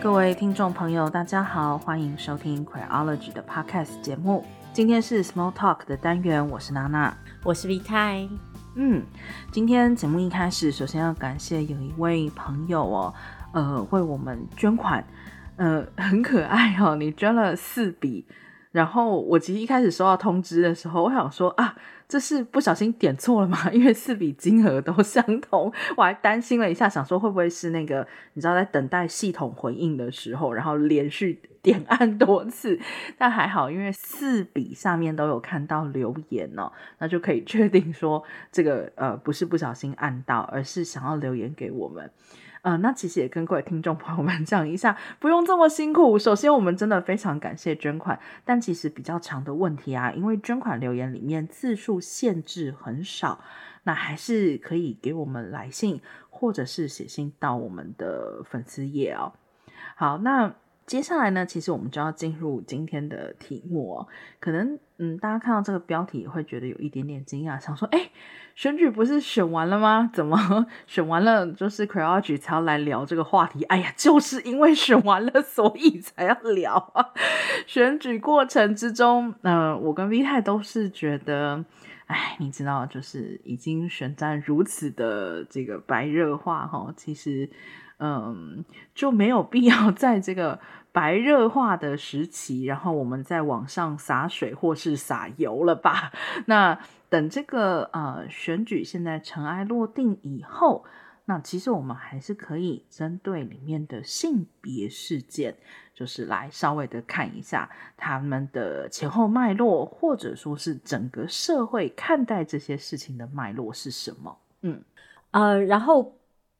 各位听众朋友，大家好，欢迎收听 Queerology 的 Podcast 节目。今天是 Small Talk 的单元，我是娜娜，我是 V 太。嗯，今天节目一开始，首先要感谢有一位朋友哦，呃，为我们捐款，呃，很可爱哦，你捐了四笔。然后我其实一开始收到通知的时候，我想说啊，这是不小心点错了吗？因为四笔金额都相同，我还担心了一下，想说会不会是那个你知道在等待系统回应的时候，然后连续点按多次，但还好，因为四笔上面都有看到留言哦，那就可以确定说这个呃不是不小心按到，而是想要留言给我们。呃，那其实也跟各位听众朋友们 讲一下，不用这么辛苦。首先，我们真的非常感谢捐款，但其实比较长的问题啊，因为捐款留言里面字数限制很少，那还是可以给我们来信，或者是写信到我们的粉丝页哦。好，那。接下来呢，其实我们就要进入今天的题目哦。可能嗯，大家看到这个标题也会觉得有一点点惊讶，想说：哎，选举不是选完了吗？怎么选完了就是 Queerology 才要来聊这个话题？哎呀，就是因为选完了，所以才要聊啊。选举过程之中，嗯、我跟 V 太都是觉得，哎，你知道，就是已经选战如此的这个白热化哈，其实。嗯，就没有必要在这个白热化的时期，然后我们再往上洒水或是洒油了吧？那等这个呃选举现在尘埃落定以后，那其实我们还是可以针对里面的性别事件，就是来稍微的看一下他们的前后脉络，或者说是整个社会看待这些事情的脉络是什么？嗯，呃，然后。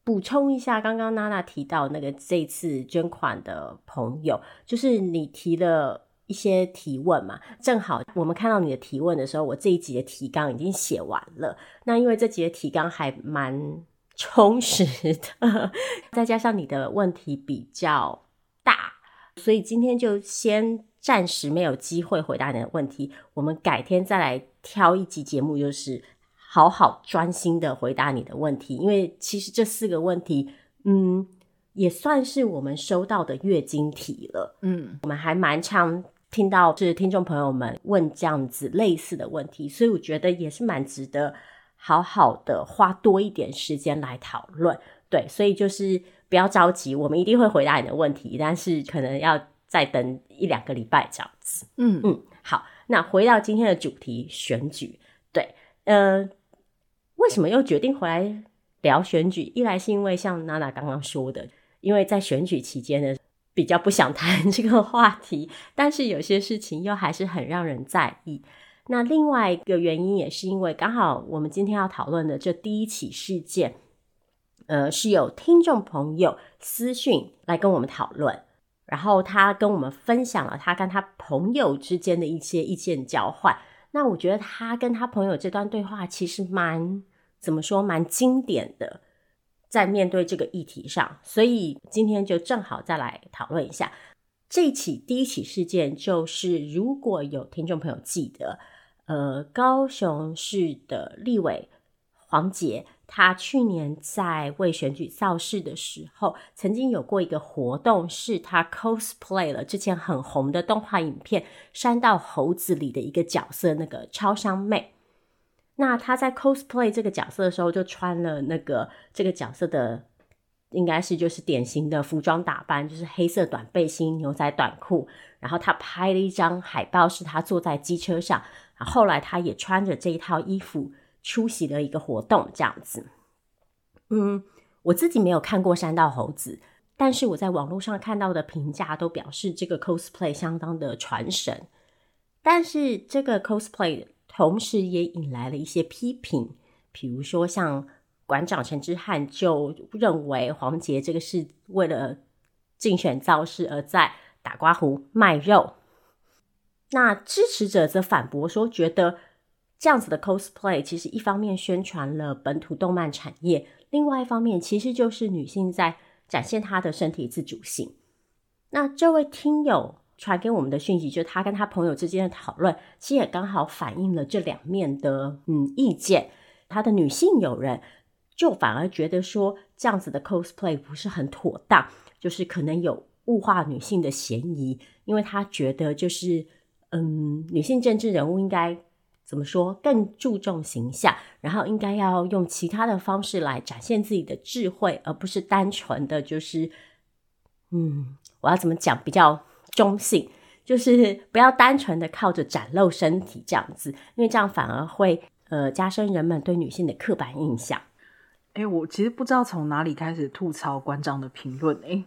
补充一下，刚刚娜娜提到那个这次捐款的朋友，就是你提了一些提问嘛，正好我们看到你的提问的时候，我这一集的提纲已经写完了。那因为这集的提纲还蛮充实的，再加上你的问题比较大，所以今天就先暂时没有机会回答你的问题，我们改天再来挑一集节目，就是。好好专心的回答你的问题，因为其实这四个问题，嗯，也算是我们收到的月经题了。嗯，我们还蛮常听到是听众朋友们问这样子类似的问题，所以我觉得也是蛮值得好好的花多一点时间来讨论。对，所以就是不要着急，我们一定会回答你的问题，但是可能要再等一两个礼拜这样子。嗯嗯，好，那回到今天的主题，选举。对，嗯、呃。为什么又决定回来聊选举？一来是因为像娜娜刚刚说的，因为在选举期间呢，比较不想谈这个话题，但是有些事情又还是很让人在意。那另外一个原因也是因为刚好我们今天要讨论的这第一起事件，呃，是有听众朋友私讯来跟我们讨论，然后他跟我们分享了他跟他朋友之间的一些意见交换。那我觉得他跟他朋友这段对话其实蛮。怎么说，蛮经典的，在面对这个议题上，所以今天就正好再来讨论一下这起第一起事件。就是如果有听众朋友记得，呃，高雄市的立委黄杰，他去年在为选举造势的时候，曾经有过一个活动，是他 cosplay 了之前很红的动画影片《山道猴子》里的一个角色，那个超商妹。那他在 cosplay 这个角色的时候，就穿了那个这个角色的，应该是就是典型的服装打扮，就是黑色短背心、牛仔短裤。然后他拍了一张海报，是他坐在机车上。后来他也穿着这一套衣服出席了一个活动，这样子。嗯，我自己没有看过山道猴子，但是我在网络上看到的评价都表示这个 cosplay 相当的传神。但是这个 cosplay。同时也引来了一些批评，比如说像馆长陈之汉就认为黄杰这个是为了竞选造势而在打刮胡卖肉，那支持者则反驳说，觉得这样子的 cosplay 其实一方面宣传了本土动漫产业，另外一方面其实就是女性在展现她的身体自主性。那这位听友。传给我们的讯息，就是他跟他朋友之间的讨论，其实也刚好反映了这两面的嗯意见。他的女性友人就反而觉得说，这样子的 cosplay 不是很妥当，就是可能有物化女性的嫌疑，因为他觉得就是，嗯，女性政治人物应该怎么说，更注重形象，然后应该要用其他的方式来展现自己的智慧，而不是单纯的就是，嗯，我要怎么讲比较中性，就是不要单纯的靠着展露身体这样子，因为这样反而会呃加深人们对女性的刻板印象。哎，我其实不知道从哪里开始吐槽馆长的评论哎。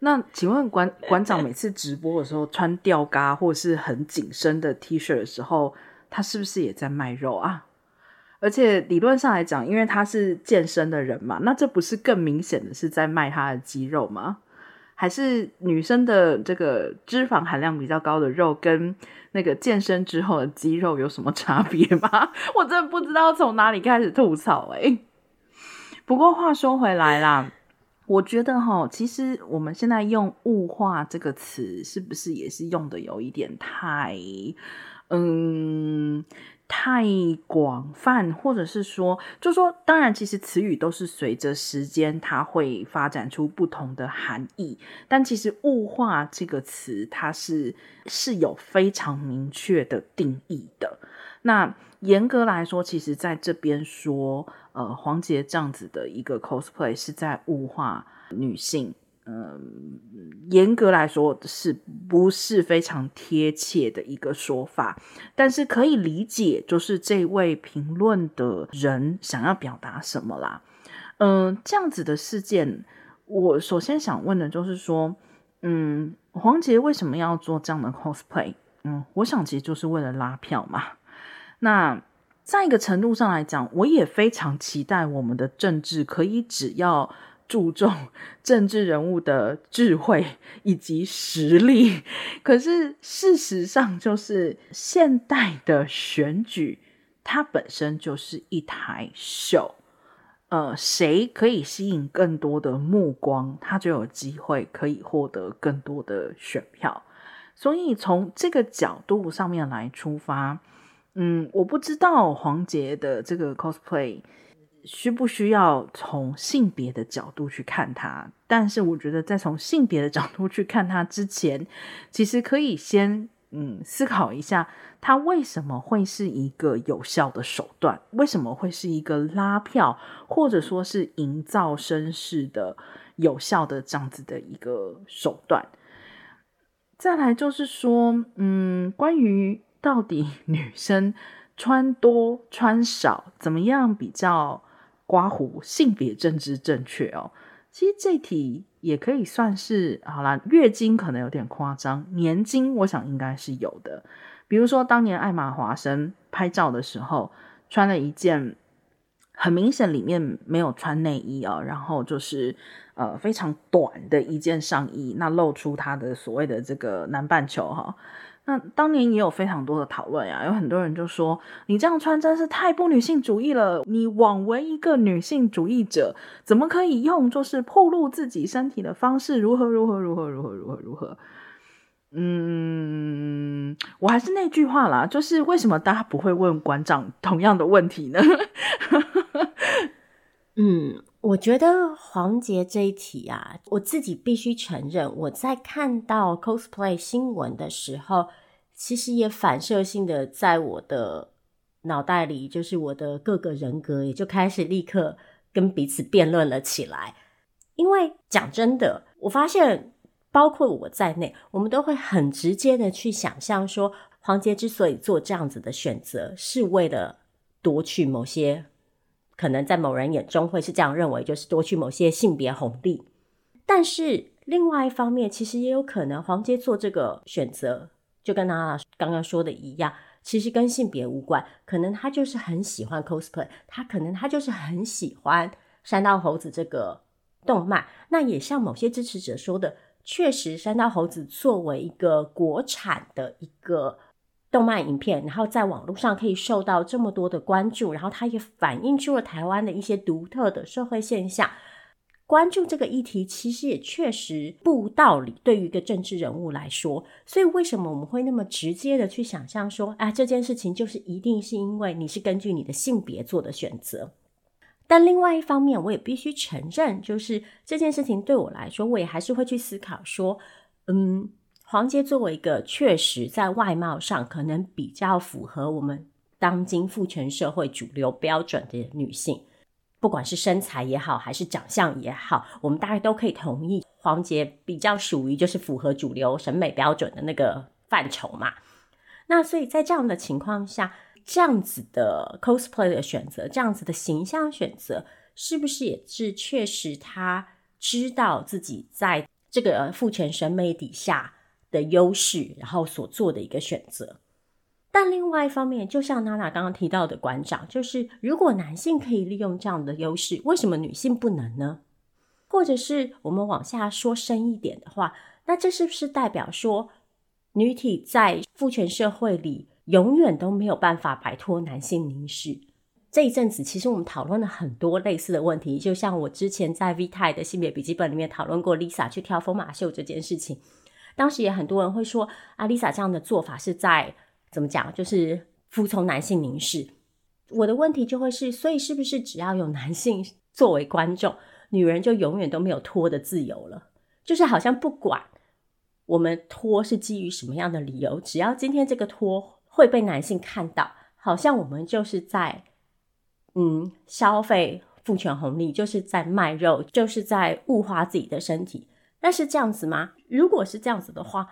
那请问馆馆长每次直播的时候穿吊嘎或是很紧身的 T 恤的时候，他是不是也在卖肉啊？而且理论上来讲，因为他是健身的人嘛，那这不是更明显的是在卖他的肌肉吗？还是女生的这个脂肪含量比较高的肉跟那个健身之后的肌肉有什么差别吗？我真的不知道从哪里开始吐槽欸。不过话说回来啦。我觉得哈，其实我们现在用“物化”这个词，是不是也是用的有一点太，嗯，太广泛，或者是说，就说，当然，其实词语都是随着时间，它会发展出不同的含义。但其实“物化”这个词，它是是有非常明确的定义的。那严格来说，其实在这边说。呃，黄杰这样子的一个 cosplay 是在物化女性，嗯、严格来说是不是非常贴切的一个说法？但是可以理解，就是这位评论的人想要表达什么啦。嗯、这样子的事件，我首先想问的就是说，嗯，黄捷为什么要做这样的 cosplay？嗯，我想其实就是为了拉票嘛。那。在一个程度上来讲，我也非常期待我们的政治可以只要注重 政治人物的智慧以及实力。可是事实上，就是现代的选举，它本身就是一台秀。呃，谁可以吸引更多的目光，他就有机会可以获得更多的选票。所以从这个角度上面来出发。嗯，我不知道黄杰的这个 cosplay 需不需要从性别的角度去看它，但是我觉得在从性别的角度去看它之前，其实可以先嗯思考一下，它为什么会是一个有效的手段？为什么会是一个拉票或者说是营造声势的有效的这样子的一个手段？再来就是说，嗯，关于。到底女生穿多穿少怎么样比较刮胡性别政治正确哦？其实这题也可以算是好啦，月经可能有点夸张，年经我想应该是有的。比如说当年艾玛华生拍照的时候，穿了一件很明显里面没有穿内衣哦，然后就是呃非常短的一件上衣，那露出她的所谓的这个南半球哈。那当年也有非常多的讨论呀，有很多人就说你这样穿真是太不女性主义了。你枉为一个女性主义者，怎么可以用就是暴露自己身体的方式如何如何如何如何如何如何？嗯，我还是那句话啦，就是为什么大家不会问馆长同样的问题呢？嗯。我觉得黄杰这一题啊，我自己必须承认，我在看到 cosplay 新闻的时候，其实也反射性的在我的脑袋里，就是我的各个人格也就开始立刻跟彼此辩论了起来。因为讲真的，我发现包括我在内，我们都会很直接的去想象说，黄杰之所以做这样子的选择，是为了夺取某些。可能在某人眼中会是这样认为，就是夺取某些性别红利。但是另外一方面，其实也有可能黄杰做这个选择，就跟他刚刚说的一样，其实跟性别无关。可能他就是很喜欢 cosplay，他可能他就是很喜欢山道猴子这个动漫。那也像某些支持者说的，确实山道猴子作为一个国产的一个。动漫影片，然后在网络上可以受到这么多的关注，然后它也反映出了台湾的一些独特的社会现象。关注这个议题，其实也确实不无道理。对于一个政治人物来说，所以为什么我们会那么直接的去想象说，啊，这件事情就是一定是因为你是根据你的性别做的选择？但另外一方面，我也必须承认，就是这件事情对我来说，我也还是会去思考说，嗯，黄杰作为一个确实在外貌上可能比较符合我们当今父权社会主流标准的女性，不管是身材也好，还是长相也好，我们大概都可以同意，黄杰比较属于就是符合主流审美标准的那个范畴嘛。那所以在这样的情况下，这样子的 cosplay 的选择，这样子的形象选择，是不是也是确实他知道自己在这个父权审美底下的优势，然后所做的一个选择？但另外一方面，就像娜娜刚刚提到的馆长，就是如果男性可以利用这样的优势，为什么女性不能呢？或者是我们往下说深一点的话，那这是不是代表说女体在父权社会里？永远都没有办法摆脱男性凝视。这一阵子，其实我们讨论了很多类似的问题，就像我之前在 V 泰的性别笔记本里面讨论过 Lisa 去跳疯马秀这件事情。当时也很多人会说，啊，Lisa 这样的做法是在怎么讲，就是服从男性凝视。我的问题就会是，所以是不是只要有男性作为观众，女人就永远都没有脱的自由了？就是好像不管我们脱是基于什么样的理由，只要今天这个脱。会被男性看到，好像我们就是在，嗯，消费父权红利，就是在卖肉，就是在物化自己的身体。那是这样子吗？如果是这样子的话，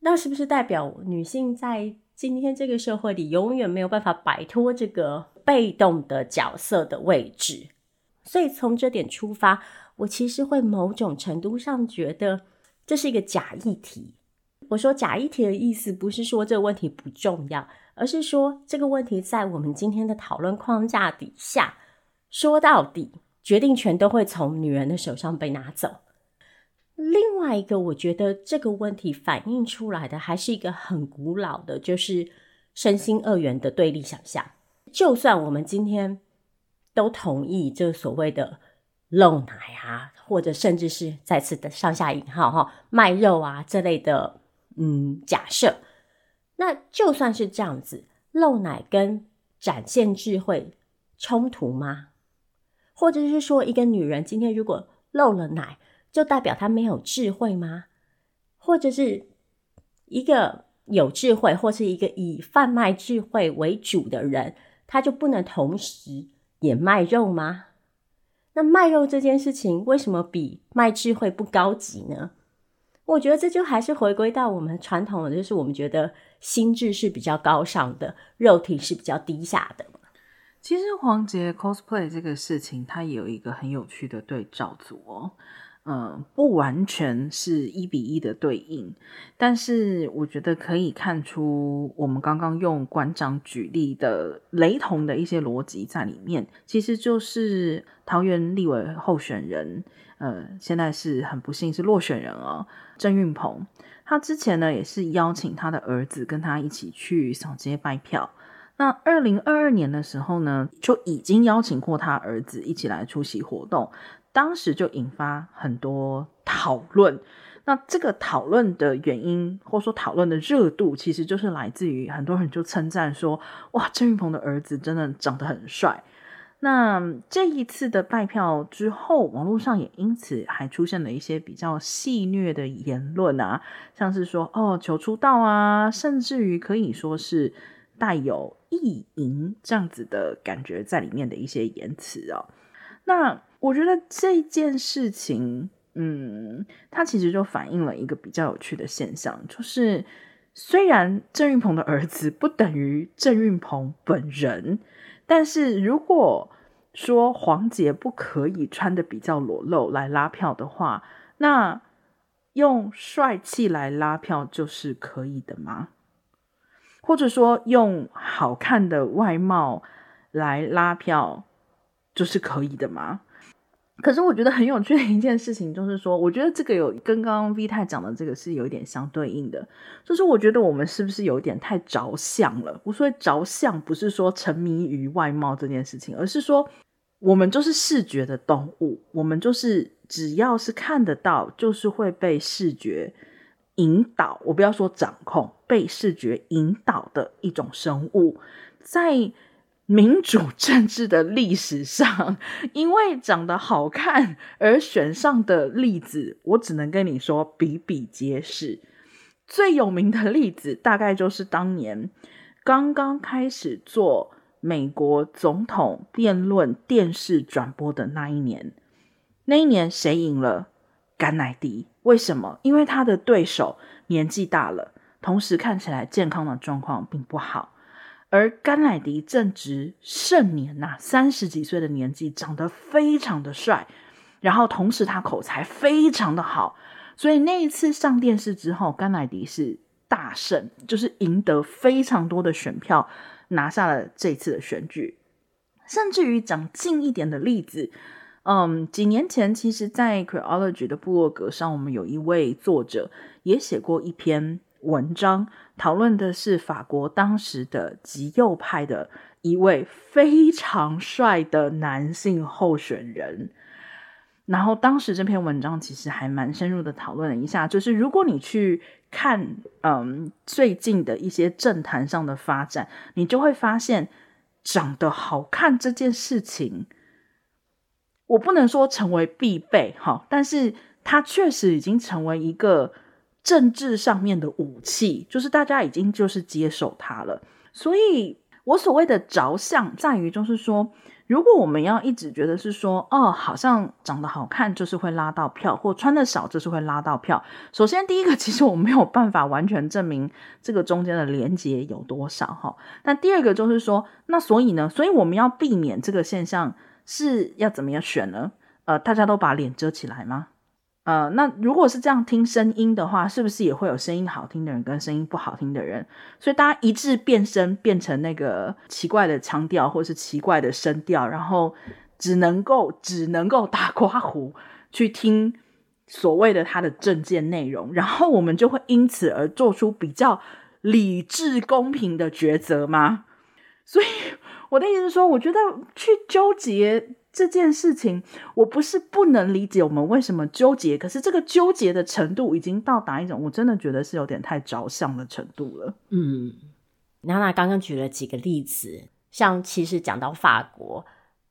那是不是代表女性在今天这个社会里永远没有办法摆脱这个被动的角色的位置？所以从这点出发，我其实会某种程度上觉得这是一个假议题。我说假议题的意思不是说这个问题不重要，而是说这个问题在我们今天的讨论框架底下，说到底决定权都会从女人的手上被拿走。另外一个，我觉得这个问题反映出来的还是一个很古老的，就是身心二元的对立想象。就算我们今天都同意这所谓的露奶啊，或者甚至是再次的上下引号哈卖肉啊这类的。嗯，假设那就算是这样子，露奶跟展现智慧冲突吗？或者是说，一个女人今天如果露了奶，就代表他没有智慧吗？或者是一个有智慧，或是一个以贩卖智慧为主的人，他就不能同时也卖肉吗？那卖肉这件事情，为什么比卖智慧不高级呢？我觉得这就还是回归到我们传统的，就是我们觉得心智是比较高尚的，肉体是比较低下的。其实黄杰 cosplay 这个事情，它也有一个很有趣的对照组哦。嗯，不完全是一比一的对应，但是我觉得可以看出，我们刚刚用馆长举例的雷同的一些逻辑在里面，其实就是桃园立委候选人，呃，现在是很不幸是落选人哦，郑运鹏，他之前呢也是邀请他的儿子跟他一起去扫街拜票，那二零二二年的时候呢，就已经邀请过他儿子一起来出席活动。当时就引发很多讨论，那这个讨论的原因，或者说讨论的热度，其实就是来自于很多人就称赞说：“哇，郑云鹏的儿子真的长得很帅。”那这一次的拜票之后，网络上也因此还出现了一些比较戏谑的言论啊，像是说“哦，求出道啊”，甚至于可以说是带有意淫这样子的感觉在里面的一些言辞哦。那我觉得这件事情，嗯，它其实就反映了一个比较有趣的现象，就是虽然郑运鹏的儿子不等于郑运鹏本人，但是如果说黄杰不可以穿得比较裸露来拉票的话，那用帅气来拉票就是可以的吗？或者说用好看的外貌来拉票就是可以的吗？可是我觉得很有趣的一件事情，就是说，我觉得这个有跟刚刚 V 太讲的这个是有一点相对应的，就是我觉得我们是不是有点太着相了？我说着相不是说沉迷于外貌这件事情，而是说我们就是视觉的动物，我们就是只要是看得到，就是会被视觉引导。我不要说掌控，被视觉引导的一种生物，在。民主政治的历史上，因为长得好看而选上的例子，我只能跟你说比比皆是。最有名的例子，大概就是当年刚刚开始做美国总统辩论电视转播的那一年。那一年谁赢了？甘乃迪。为什么？因为他的对手年纪大了，同时看起来健康的状况并不好。而甘乃迪正值盛年呐、啊，三十几岁的年纪，长得非常的帅，然后同时他口才非常的好，所以那一次上电视之后，甘乃迪是大胜，就是赢得非常多的选票，拿下了这次的选举。甚至于讲近一点的例子，嗯，几年前其实，在 Queerology 的部落格上，我们有一位作者也写过一篇文章。讨论的是法国当时的极右派的一位非常帅的男性候选人，然后当时这篇文章其实还蛮深入的讨论了一下，就是如果你去看嗯最近的一些政坛上的发展，你就会发现长得好看这件事情，我不能说成为必备哈，但是它确实已经成为一个。政治上面的武器，就是大家已经就是接受它了。所以我所谓的着相，在于就是说，如果我们要一直觉得是说，哦，好像长得好看就是会拉到票，或穿得少就是会拉到票。首先，第一个，其实我没有办法完全证明这个中间的连接有多少哈。那第二个就是说，那所以呢，所以我们要避免这个现象是要怎么样选呢？呃，大家都把脸遮起来吗？呃，那如果是这样听声音的话，是不是也会有声音好听的人跟声音不好听的人？所以大家一致变声，变成那个奇怪的腔调或是奇怪的声调，然后只能够只能够打刮胡去听所谓的他的证件内容，然后我们就会因此而做出比较理智公平的抉择吗？所以我的意思是说，我觉得去纠结。这件事情，我不是不能理解我们为什么纠结，可是这个纠结的程度已经到达一种我真的觉得是有点太着相的程度了。嗯，娜娜刚刚举了几个例子，像其实讲到法国，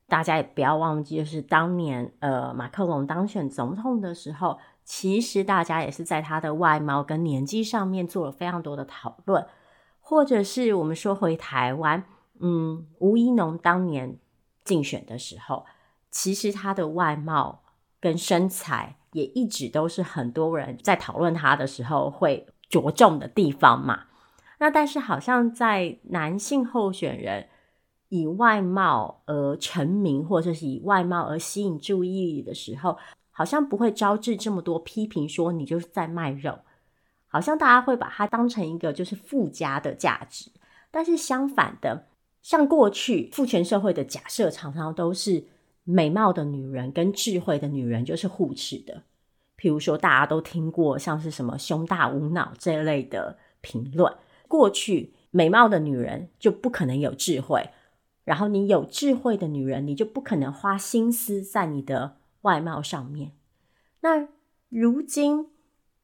大家也不要忘记，就是当年呃马克龙当选总统的时候，其实大家也是在他的外貌跟年纪上面做了非常多的讨论，或者是我们说回台湾，嗯，吴怡农当年。竞选的时候，其实他的外貌跟身材也一直都是很多人在讨论他的时候会着重的地方嘛。那但是好像在男性候选人以外貌而成名，或者是以外貌而吸引注意力的时候，好像不会招致这么多批评，说你就是在卖肉。好像大家会把它当成一个就是附加的价值，但是相反的。像过去父权社会的假设，常常都是美貌的女人跟智慧的女人就是互斥的。譬如说，大家都听过像是什么“胸大无脑”这一类的评论。过去美貌的女人就不可能有智慧，然后你有智慧的女人，你就不可能花心思在你的外貌上面。那如今，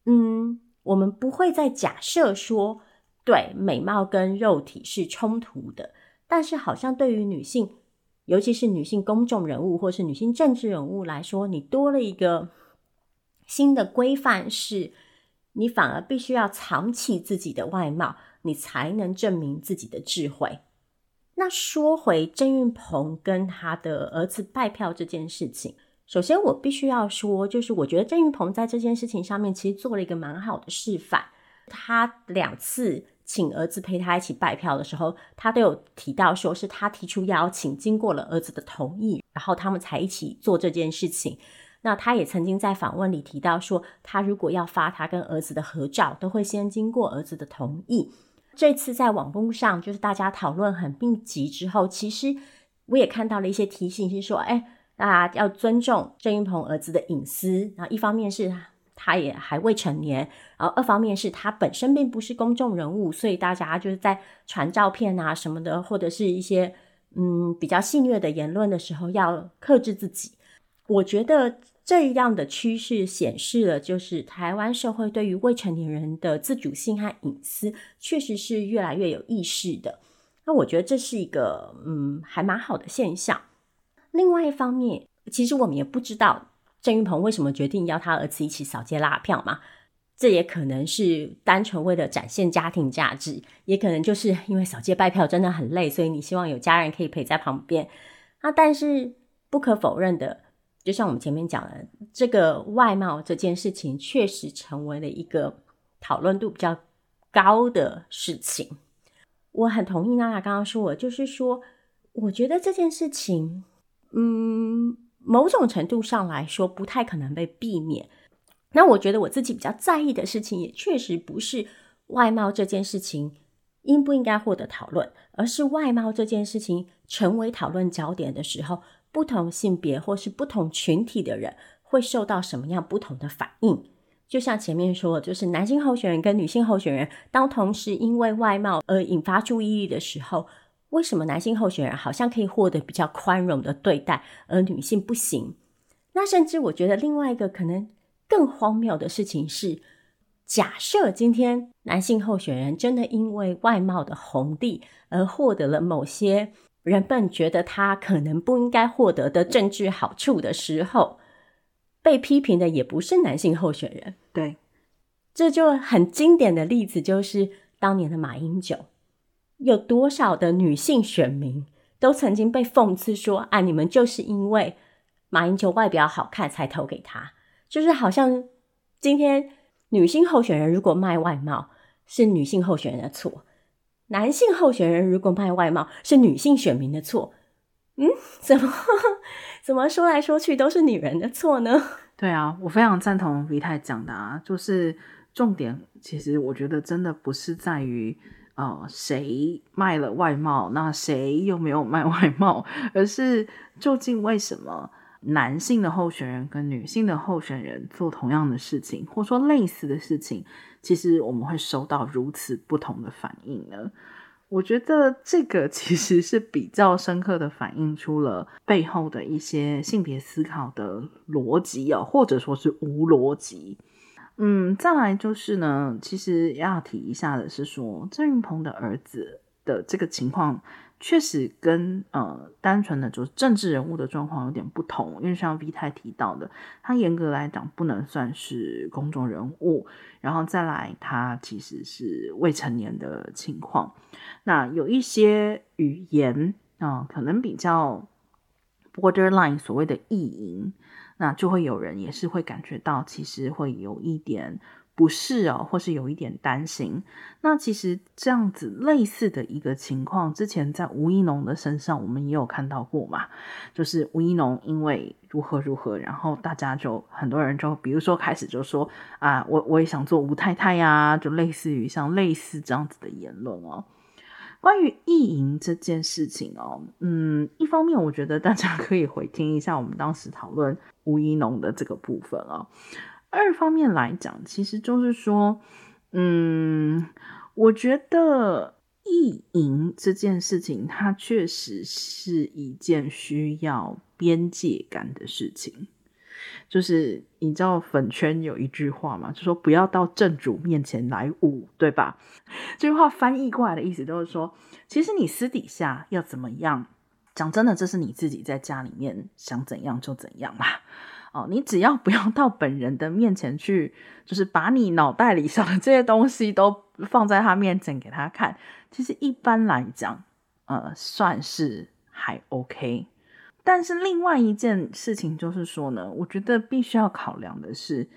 嗯，我们不会再假设说，对，美貌跟肉体是冲突的。但是，好像对于女性，尤其是女性公众人物或是女性政治人物来说，你多了一个新的规范，是你反而必须要藏起自己的外貌，你才能证明自己的智慧。那说回郑运鹏跟他的儿子拜票这件事情，首先我必须要说，就是我觉得郑云鹏在这件事情上面其实做了一个蛮好的示范，他两次。请儿子陪他一起拜票的时候，他都有提到说是他提出邀请，经过了儿子的同意，然后他们才一起做这件事情。那他也曾经在访问里提到说，他如果要发他跟儿子的合照，都会先经过儿子的同意。这次在网络上就是大家讨论很密集之后，其实我也看到了一些提醒，是说，哎，大家要尊重郑云鹏儿子的隐私。然后一方面是。他也还未成年，然后二方面是他本身并不是公众人物，所以大家就是在传照片啊什么的，或者是一些嗯比较戏谑的言论的时候，要克制自己。我觉得这样的趋势显示了，就是台湾社会对于未成年人的自主性和隐私，确实是越来越有意识的。那我觉得这是一个嗯还蛮好的现象。另外一方面，其实我们也不知道郑运鹏为什么决定要他儿子一起扫街拉票嘛。这也可能是单纯为了展现家庭价值，也可能就是因为扫街拜票真的很累，所以你希望有家人可以陪在旁边。啊，但是不可否认的，就像我们前面讲的，这个外貌这件事情确实成为了一个讨论度比较高的事情。我很同意娜娜刚刚说的，就是说，我觉得这件事情，嗯，某种程度上来说，不太可能被避免。那我觉得我自己比较在意的事情，也确实不是外貌这件事情应不应该获得讨论，而是外貌这件事情成为讨论焦点的时候，不同性别或是不同群体的人会受到什么样不同的反应。就像前面说，就是男性候选人跟女性候选人当同时因为外貌而引发注意力的时候，为什么男性候选人好像可以获得比较宽容的对待，而女性不行？那甚至我觉得另外一个可能。更荒谬的事情是，假设今天男性候选人真的因为外貌的红利而获得了某些人们觉得他可能不应该获得的政治好处的时候，被批评的也不是男性候选人。对，这就很经典的例子就是当年的马英九，有多少的女性选民都曾经被讽刺说：“啊，你们就是因为马英九外表好看才投给他。”就是好像今天女性候选人如果卖外貌，是女性候选人的错；男性候选人如果卖外貌，是女性选民的错。嗯，怎么怎么说来说去都是女人的错呢？对啊，我非常赞同 V 太讲的啊，就是重点其实我觉得真的不是在于呃谁卖了外貌，那谁又没有卖外貌，而是究竟为什么？男性的候选人跟女性的候选人做同样的事情，或说类似的事情，其实我们会收到如此不同的反应呢？我觉得这个其实是比较深刻的反映出了背后的一些性别思考的逻辑哦，或者说是无逻辑。嗯，再来就是呢，其实要提一下的是说，郑云鹏的儿子的这个情况。确实跟呃单纯的就是政治人物的状况有点不同，因为像 V 太提到的，他严格来讲不能算是公众人物，然后再来他其实是未成年的情况。那有一些语言啊、可能比较 borderline，所谓的意淫，那就会有人也是会感觉到，其实会有一点。不适哦，或是有一点担心。那其实这样子类似的一个情况，之前在吴一农的身上，我们也有看到过嘛。就是吴一农因为如何如何，然后大家就很多人就，比如说开始就说啊，我我也想做吴太太呀，就类似于像类似这样子的言论哦。关于意淫这件事情哦，嗯，一方面我觉得大家可以回听一下我们当时讨论吴怡农的这个部分哦。二方面来讲，其实就是说，嗯，我觉得意淫这件事情，它确实是一件需要边界感的事情。就是你知道粉圈有一句话嘛，就说不要到正主面前来舞，对吧？这句话翻译过来的意思都是说，其实你私底下要怎么样，讲真的，这是你自己在家里面想怎样就怎样啦。哦，你只要不要到本人的面前去，就是把你脑袋里想的这些东西都放在他面前给他看。其实一般来讲，呃，算是还 OK。但是另外一件事情就是说呢，我觉得必须要考量的是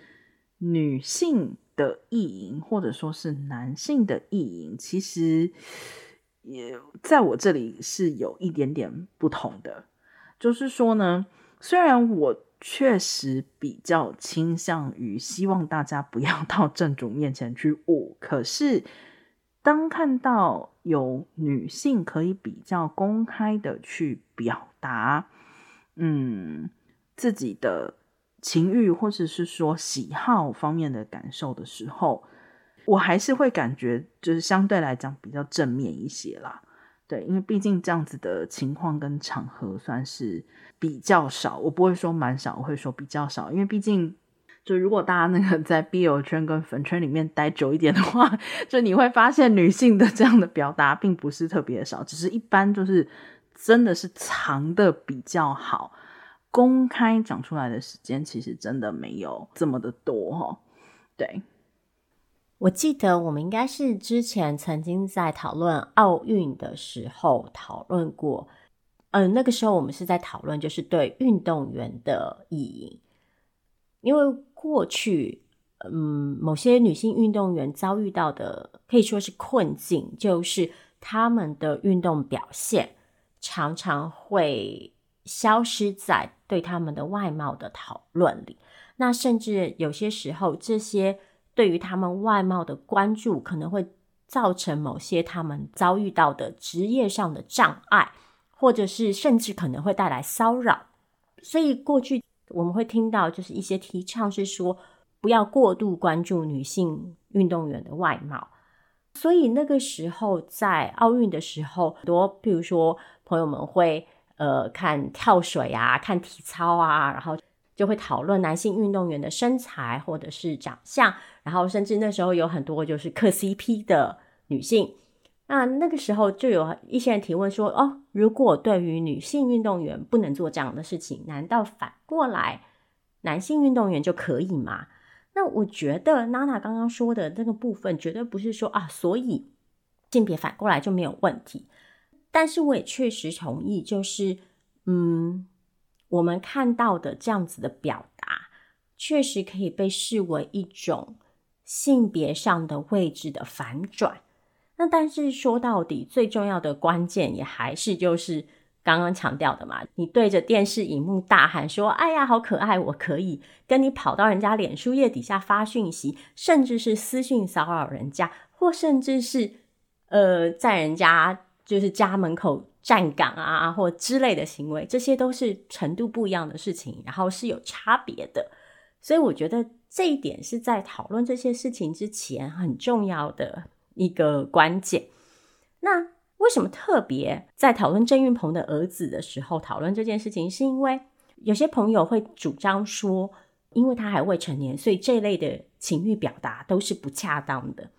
女性的意淫，或者说是男性的意淫，其实也在我这里是有一点点不同的。就是说呢，虽然我。确实比较倾向于希望大家不要 到正主面前去舞。可是，当看到有女性可以比较公开的去表达，嗯，自己的情欲或者是说喜好方面的感受的时候，我还是会感觉就是相对来讲比较正面一些啦。对，因为毕竟这样子的情况跟场合算是比较少，我不会说蛮少，我会说比较少，因为毕竟就如果大家那个在 B 友圈跟粉圈里面待久一点的话，就你会发现女性的这样的表达并不是特别少，只是一般就是真的是藏的比较好，公开讲出来的时间其实真的没有这么的多哈。对，我记得我们应该是之前曾经在讨论奥运的时候讨论过，嗯、那个时候我们是在讨论就是对运动员的意淫，因为。过去，嗯，某些女性运动员遭遇到的可以说是困境，就是她们的运动表现常常会消失在对她们的外貌的讨论里。那甚至有些时候，这些对于他们外貌的关注，可能会造成某些他们遭遇到的职业上的障碍，或者是甚至可能会带来骚扰。所以过去。我们会听到，就是一些提倡是说，不要过度关注女性运动员的外貌。所以那个时候在奥运的时候，多譬如说朋友们会呃看跳水啊，看体操啊，然后就会讨论男性运动员的身材或者是长相，然后甚至那时候有很多就是磕 CP 的女性。那那个时候就有一些人提问说：“哦，如果对于女性运动员不能做这样的事情，难道反过来男性运动员就可以吗？”那我觉得娜娜刚刚说的这个部分绝对不是说啊，所以性别反过来就没有问题。但是我也确实同意，就是嗯，我们看到的这样子的表达，确实可以被视为一种性别上的位置的反转。那但是说到底，最重要的关键也还是就是刚刚强调的嘛，你对着电视荧幕大喊说：“哎呀，好可爱，我可以跟你跑到人家脸书页底下发讯息，甚至是私讯骚扰人家，或甚至是呃在人家就是家门口站岗啊，或之类的行为，这些都是程度不一样的事情，然后是有差别的。所以我觉得这一点是在讨论这些事情之前很重要的。一个关键。那为什么特别在讨论郑运鹏的儿子的时候讨论这件事情？是因为有些朋友会主张说，因为他还未成年，所以这类的情欲表达都是不恰当的。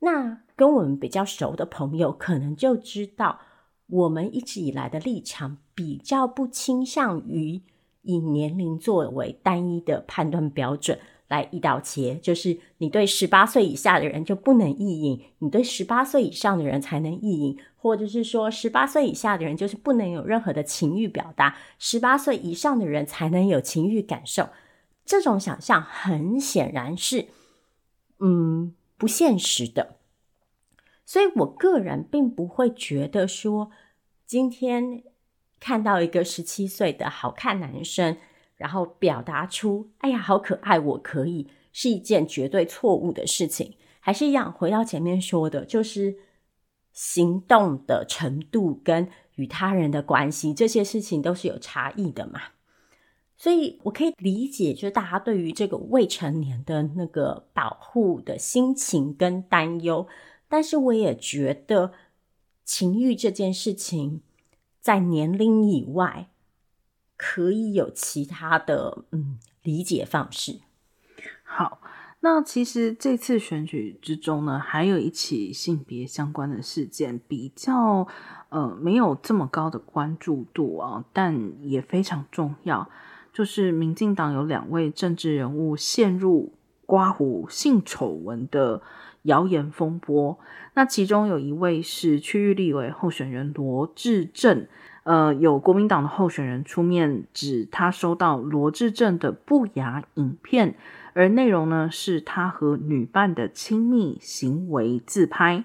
那跟我们比较熟的朋友可能就知道，我们一直以来的立场比较不倾向于以年龄作为单一的判断标准。来一刀切，就是你对十八岁以下的人就不能意淫，你对十八岁以上的人才能意淫，或者是说十八岁以下的人就是不能有任何的情欲表达，十八岁以上的人才能有情欲感受。这种想象很显然是，嗯，不现实的。所以我个人并不会觉得说，今天看到一个十七岁的好看男生。然后表达出“哎呀，好可爱，我可以”是一件绝对错误的事情。还是一样，回到前面说的，就是行动的程度跟与他人的关系，这些事情都是有差异的嘛。所以我可以理解，就是大家对于这个未成年的那个保护的心情跟担忧。但是我也觉得，情欲这件事情在年龄以外。可以有其他的嗯理解方式。好，那其实这次选举之中呢，还有一起性别相关的事件，比较呃没有这么高的关注度啊，但也非常重要，就是民进党有两位政治人物陷入刮胡性丑闻的谣言风波。那其中有一位是区域立委候选人罗智正。呃，有国民党的候选人出面指他收到罗智正的不雅影片，而内容呢是他和女伴的亲密行为自拍。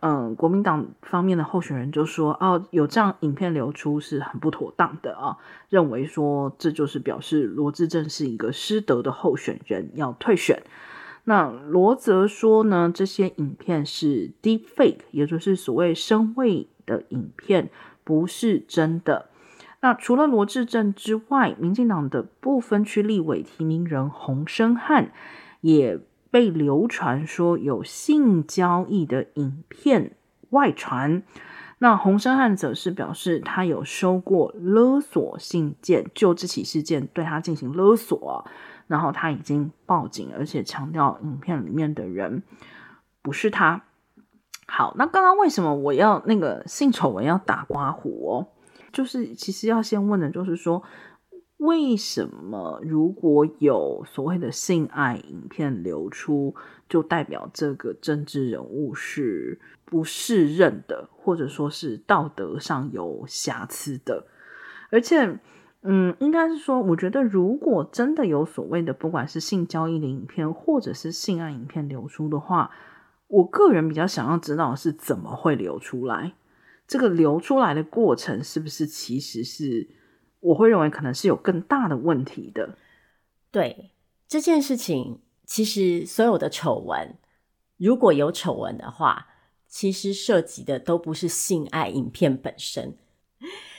嗯、国民党方面的候选人就说：“哦，有这样影片流出是很不妥当的啊，认为说这就是表示罗智正是一个失德的候选人，要退选。”那罗则说呢，这些影片是 deepfake，也就是所谓声伪的影片。不是真的。那除了罗智正之外，民进党的部分区立委提名人洪生汉也被流传说有性交易的影片外传。那洪生汉则是表示，他有收过勒索信件，就这起事件对他进行勒索。然后他已经报警，而且强调影片里面的人不是他。好，那刚刚为什么我要那个性丑闻要打刮胡哦？就是其实要先问的就是说，为什么如果有所谓的性爱影片流出，就代表这个政治人物是不适任的，或者说是道德上有瑕疵的？而且，嗯，应该是说，我觉得如果真的有所谓的，不管是性交易的影片，或者是性爱影片流出的话，我个人比较想要知道的是怎么会流出来，这个流出来的过程是不是其实是我会认为可能是有更大的问题的。对，这件事情，其实所有的丑闻，如果有丑闻的话，其实涉及的都不是性爱影片本身。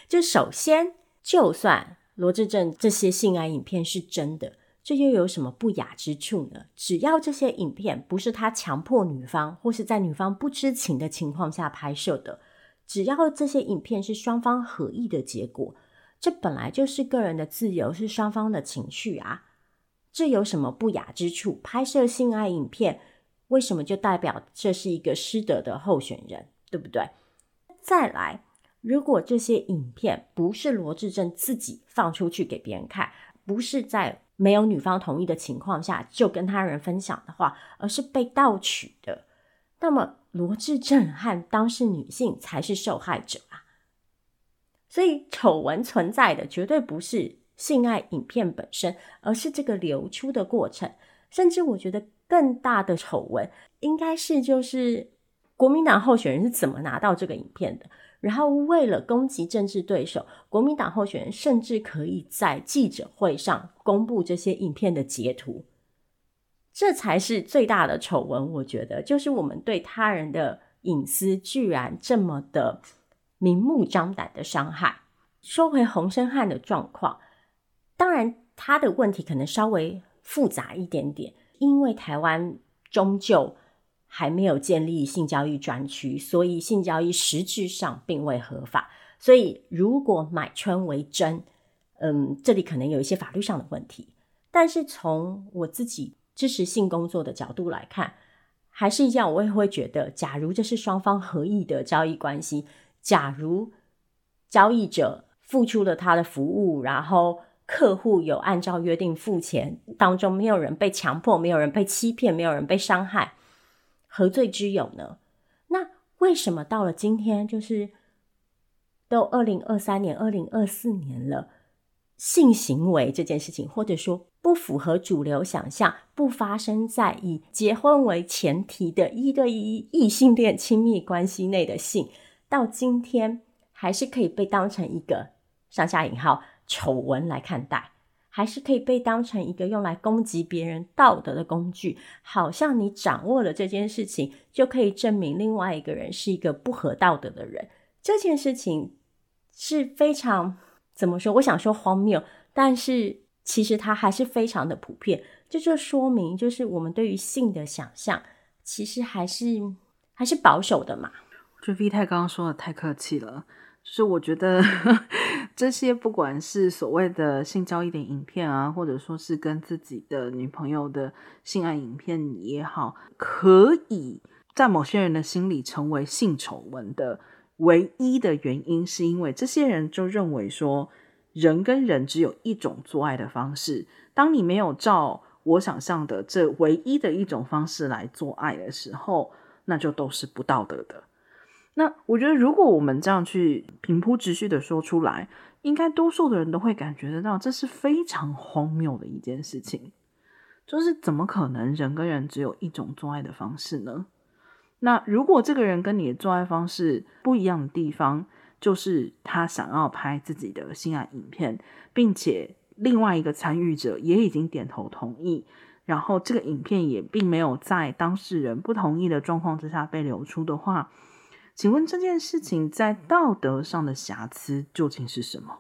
就首先，就算罗志正这些性爱影片是真的。这又有什么不雅之处呢？只要这些影片不是他强迫女方，或是在女方不知情的情况下拍摄的，只要这些影片是双方合意的结果，这本来就是个人的自由，是双方的情绪啊。这有什么不雅之处？拍摄性爱影片，为什么就代表这是一个失德的候选人，对不对？再来，如果这些影片不是罗志正自己放出去给别人看，不是在没有女方同意的情况下就跟他人分享的话，而是被盗取的，那么罗志正和当事女性才是受害者啊！所以丑闻存在的绝对不是性爱影片本身，而是这个流出的过程。甚至我觉得更大的丑闻应该是就是国民党候选人是怎么拿到这个影片的。然后，为了攻击政治对手，国民党候选人甚至可以在记者会上公布这些影片的截图，这才是最大的丑闻。我觉得，就是我们对他人的隐私居然这么的明目张胆的伤害。说回洪申翰的状况，当然他的问题可能稍微复杂一点点，因为台湾终究。还没有建立性交易专区，所以性交易实质上并未合法。所以，如果买春为真，嗯，这里可能有一些法律上的问题。但是，从我自己支持性工作的角度来看，还是一样，我也会觉得，假如这是双方合意的交易关系，假如交易者付出了他的服务，然后客户有按照约定付钱，当中没有人被强迫，没有人被欺骗，没有人被伤害。何罪之有呢？那为什么到了今天，就是都二零二三年、二零二四年了，性行为这件事情，或者说不符合主流想象、不发生在以结婚为前提的一对一异性恋亲密关系内的性，到今天还是可以被当成一个上下引号丑闻来看待？还是可以被当成一个用来攻击别人道德的工具，好像你掌握了这件事情，就可以证明另外一个人是一个不合道德的人。这件事情是非常，怎么说？我想说荒谬，但是其实它还是非常的普遍。这就说明，就是我们对于性的想象，其实还是还是保守的嘛。就 V 太刚刚说的太客气了。就是我觉得 这些不管是所谓的性交易的影片啊，或者说是跟自己的女朋友的性爱影片也好，可以在某些人的心里成为性丑闻的唯一的原因，是因为这些人就认为说，人跟人只有一种做爱的方式，当你没有照我想象的这唯一的一种方式来做爱的时候，那就都是不道德的。那我觉得，如果我们这样去平铺直叙的说出来，应该多数的人都会感觉得到，这是非常荒谬的一件事情。就是怎么可能人跟人只有一种做爱的方式呢？那如果这个人跟你的做爱方式不一样的地方，就是他想要拍自己的性爱影片，并且另外一个参与者也已经点头同意，然后这个影片也并没有在当事人不同意的状况之下被流出的话。请问这件事情在道德上的瑕疵究竟是什么？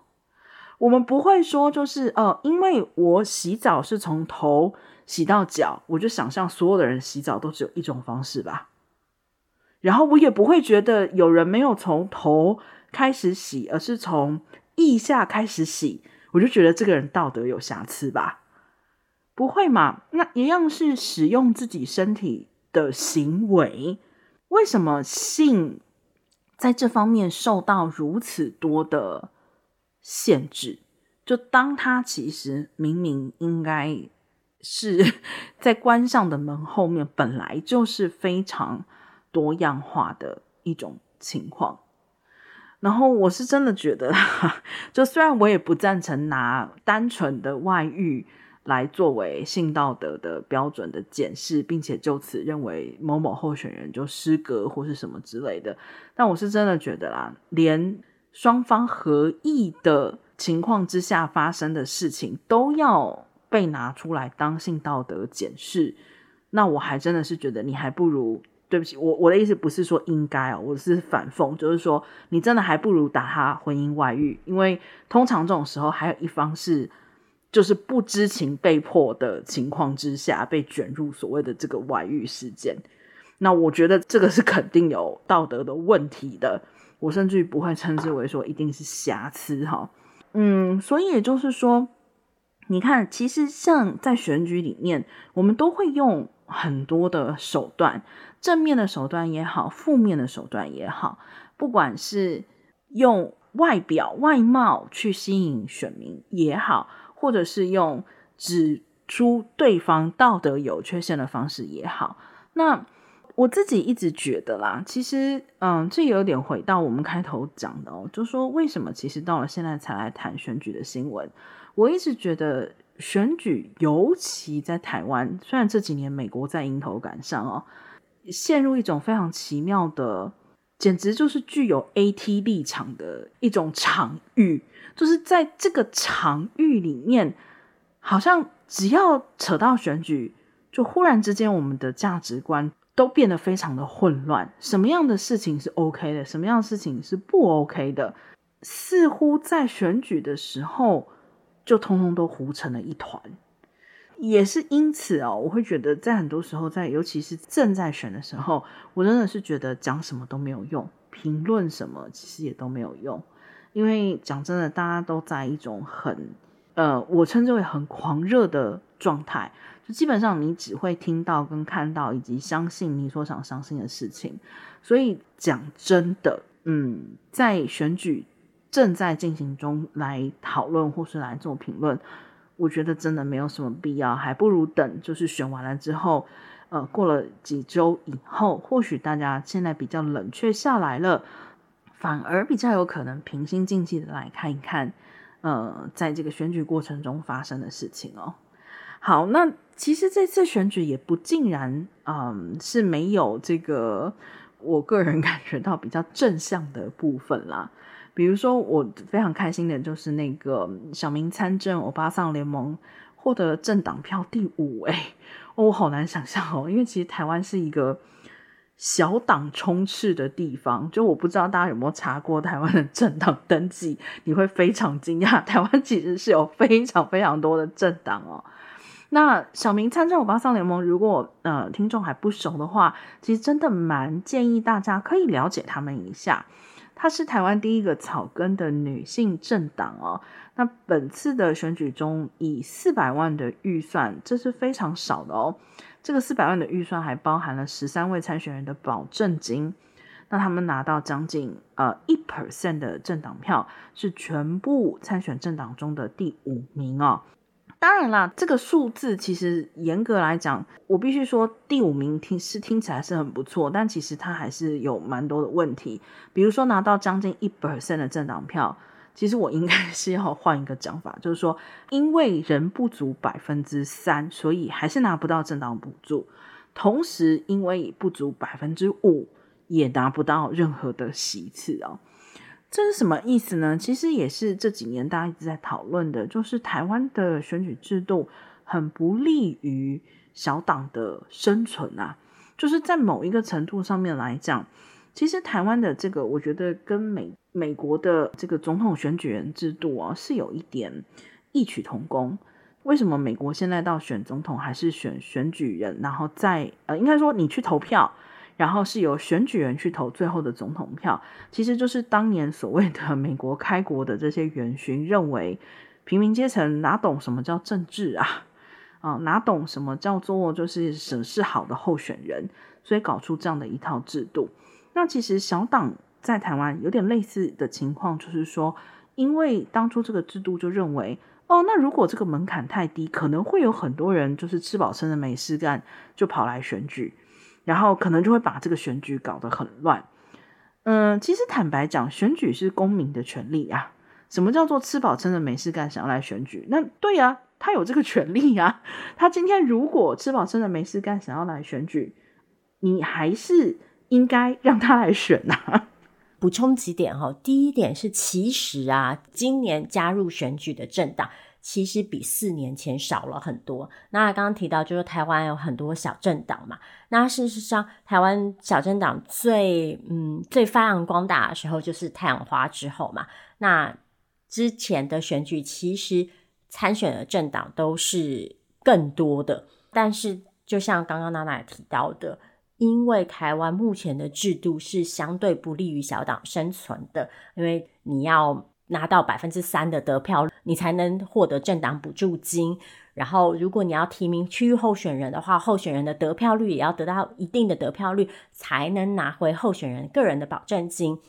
我们不会说就是呃，因为我洗澡是从头洗到脚，我就想象所有的人洗澡都只有一种方式吧。然后我也不会觉得有人没有从头开始洗，而是从腋下开始洗，我就觉得这个人道德有瑕疵吧。不会嘛？那一样是使用自己身体的行为，为什么性在这方面受到如此多的限制？就当他其实明明应该是 在关上的门后面，本来就是非常多样化的一种情况。然后我是真的觉得，就虽然我也不赞成拿单纯的外遇。来作为性道德的标准的检视，并且就此认为某某候选人就失格或是什么之类的。但我是真的觉得啦，连双方合意的情况之下发生的事情都要被拿出来当性道德检视，那我还真的是觉得你还不如，对不起，我我的意思不是说应该哦，我是反讽，就是说你真的还不如打他婚姻外遇，因为通常这种时候还有一方是。就是不知情、被迫的情况之下被卷入所谓的这个外遇事件，那我觉得这个是肯定有道德的问题的，我甚至于不会称之为说一定是瑕疵哈。嗯，所以也就是说，你看，其实像在选举里面，我们都会用很多的手段，正面的手段也好，负面的手段也好，不管是用外表、外貌去吸引选民也好。或者是用指出对方道德有缺陷的方式也好，那我自己一直觉得啦，其实，嗯，这有点回到我们开头讲的哦，就说为什么其实到了现在才来谈选举的新闻？我一直觉得选举，尤其在台湾，虽然这几年美国在迎头赶上哦，陷入一种非常奇妙的，简直就是具有 AT 立场的一种场域。就是在这个场域里面，好像只要扯到选举，就忽然之间我们的价值观都变得非常的混乱。什么样的事情是 OK 的，什么样的事情是不 OK 的，似乎在选举的时候就通通都糊成了一团。也是因此哦，我会觉得在很多时候，在尤其是正在选的时候，我真的是觉得讲什么都没有用，评论什么其实也都没有用。因为讲真的，大家都在一种很，呃，我称之为很狂热的状态，就基本上你只会听到跟看到，以及相信你所想相信的事情。所以讲真的，嗯，在选举正在进行中来讨论或是来做评论，我觉得真的没有什么必要，还不如等就是选完了之后，呃，过了几周以后，或许大家现在比较冷却下来了。反而比较有可能平心静气的来看一看，呃，在这个选举过程中发生的事情哦。好，那其实这次选举也不尽然，嗯，是没有这个我个人 感觉到比较正向的部分啦。比如说，我非常开心的就是那个小明参政欧巴桑联盟获得政党票第五，哎，我好难想象哦，因为其实台湾是一个。小党充斥的地方，就我不知道大家有没有查过台湾的政党登记，你会非常惊讶，台湾其实是有非常非常多的政党哦。那小明参政欧巴桑联盟，如果呃听众还不熟的话，其实真的蛮建议大家可以了解他们一下。它是台湾第一个草根的女性政党哦。那本次的选举中，以四百万的预算，这是非常少的哦。这个四百万的预算还包含了十三位参选人的保证金，那他们拿到将近呃一 percent 的政党票，是全部参选政党中的第五名哦。当然啦，这个数字其实严格来讲，我必须说第五名听是听起来是很不错，但其实它还是有蛮多的问题，比如说拿到将近一百%的政党票。其实我应该是要换一个讲法，就是说，因为人不足百分之三，所以还是拿不到政党补助。同时，因为不足百分之五，也拿不到任何的席次哦。这是什么意思呢？其实也是这几年大家一直在讨论的，就是台湾的选举制度很不利于小党的生存啊。就是在某一个程度上面来讲。其实台湾的这个，我觉得跟美美国的这个总统选举人制度啊，是有一点异曲同工。为什么美国现在到选总统还是选选举人，然后再呃，应该说你去投票，然后是由选举人去投最后的总统票，其实就是当年所谓的美国开国的这些元勋认为，平民阶层哪懂什么叫政治啊？啊、哪懂什么叫做就是审视好的候选人，所以搞出这样的一套制度。那其实小党在台湾有点类似的情况，就是说，因为当初这个制度就认为，哦，那如果这个门槛太低，可能会有很多人就是吃饱撑的没事干，就跑来选举，然后可能就会把这个选举搞得很乱。嗯，其实坦白讲，选举是公民的权利啊。什么叫做吃饱撑的没事干，想要来选举？那对呀、啊，他有这个权利呀、啊。他今天如果吃饱撑的没事干，想要来选举，你还是应该让他来选呐、啊。补充几点哈，第一点是，其实啊，今年加入选举的政党其实比四年前少了很多。那刚刚提到就是台湾有很多小政党嘛，那事实上台湾小政党最嗯最发扬光大的时候就是太阳花之后嘛，那。之前的选举其实参选的政党都是更多的，但是就像刚刚娜娜提到的，因为台湾目前的制度是相对不利于小党生存的，因为你要拿到百分之三的得票，你才能获得政党补助金。然后，如果你要提名区域候选人的话，候选人的得票率也要得到一定的得票率，才能拿回候选人个人的保证金。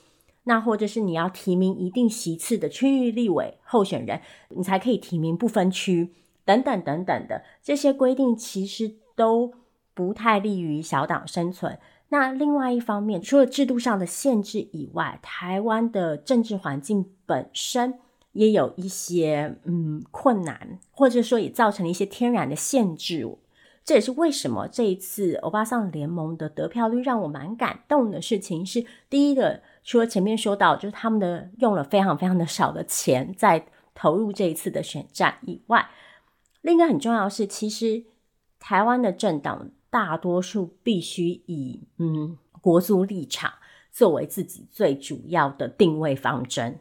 那或者是你要提名一定席次的区域立委候选人，你才可以提名不分区等等等等的这些规定，其实都不太利于小党生存。那另外一方面，除了制度上的限制以外，台湾的政治环境本身也有一些嗯困难，或者说也造成了一些天然的限制。这也是为什么这一次欧巴桑联盟的得票率让我蛮感动的事情是，第一个。除了前面说到，就是他们的用了非常非常的少的钱在投入这一次的选战以外，另一个很重要是，其实台湾的政党大多数必须以嗯国族立场作为自己最主要的定位方针。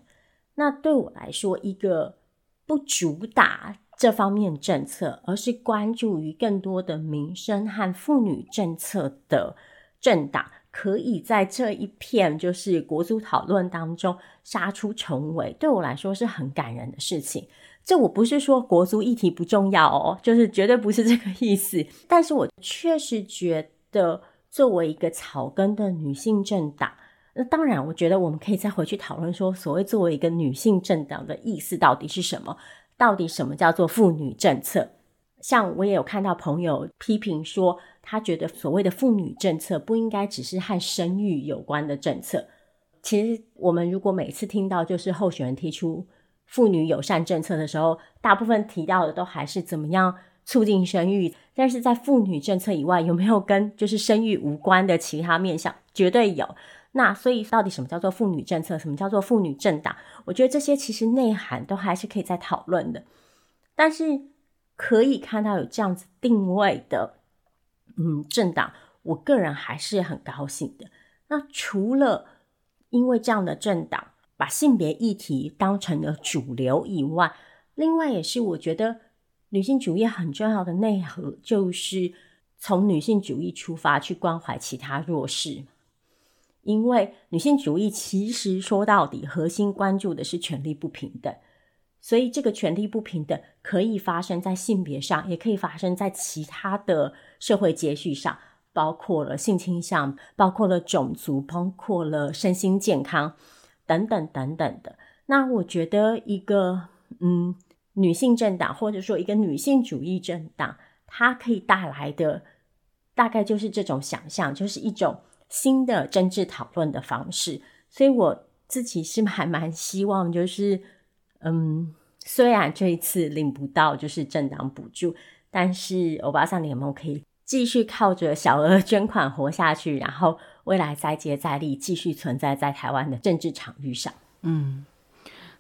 那对我来说，一个不主打这方面政策，而是关注于更多的民生和妇女政策的政党。可以在这一片就是国族讨论当中杀出重围，对我来说是很感人的事情。这我不是说国族议题不重要哦，就是绝对不是这个意思。但是我确实觉得，作为一个草根的女性政党，那当然，我觉得我们可以再回去讨论说，所谓作为一个女性政党的意思到底是什么？到底什么叫做妇女政策？像我也有看到朋友批评说，他觉得所谓的妇女政策不应该只是和生育有关的政策。其实我们如果每次听到就是候选人提出妇女友善政策的时候，大部分提到的都还是怎么样促进生育。但是在妇女政策以外，有没有跟就是生育无关的其他面向？绝对有。那所以到底什么叫做妇女政策？什么叫做妇女政党？我觉得这些其实内涵都还是可以再讨论的。但是。可以看到有这样子定位的，嗯，政党，我个人还是很高兴的。那除了因为这样的政党把性别议题当成了主流以外，另外也是我觉得女性主义很重要的内核，就是从女性主义出发去关怀其他弱势。因为女性主义其实说到底，核心关注的是权力不平等。所以，这个权力不平等可以发生在性别上，也可以发生在其他的社会阶序上，包括了性倾向，包括了种族，包括了身心健康等等等等的。那我觉得，一个嗯，女性政党或者说一个女性主义政党，它可以带来的大概就是这种想象，就是一种新的政治讨论的方式。所以，我自己是还蛮希望，就是。嗯，虽然这一次领不到就是政党补助，但是欧巴桑联盟可以继续靠着小额捐款活下去，然后未来再接再厉，继续存在在台湾的政治场域上。嗯，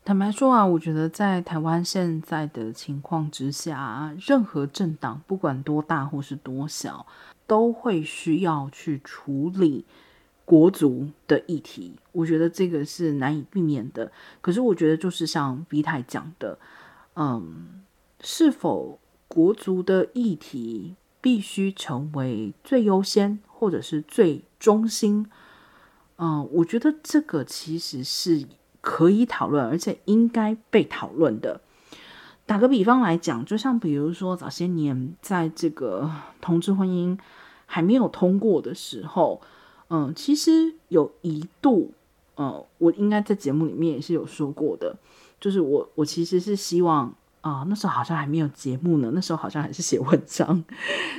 坦白说啊，我觉得在台湾现在的情况之下，任何政党不管多大或是多小，都会需要去处理。国族的议题，我觉得这个是难以避免的。可是，我觉得就是像 B 太讲的，嗯，是否国族的议题必须成为最优先或者是最中心？嗯，我觉得这个其实是可以讨论，而且应该被讨论的。打个比方来讲，就像比如说早些年在这个同志婚姻还没有通过的时候，嗯、其实有一度，呃，我应该在节目里面也是有说过的，就是我我其实是希望啊、那时候好像还没有节目呢，那时候好像还是写文章，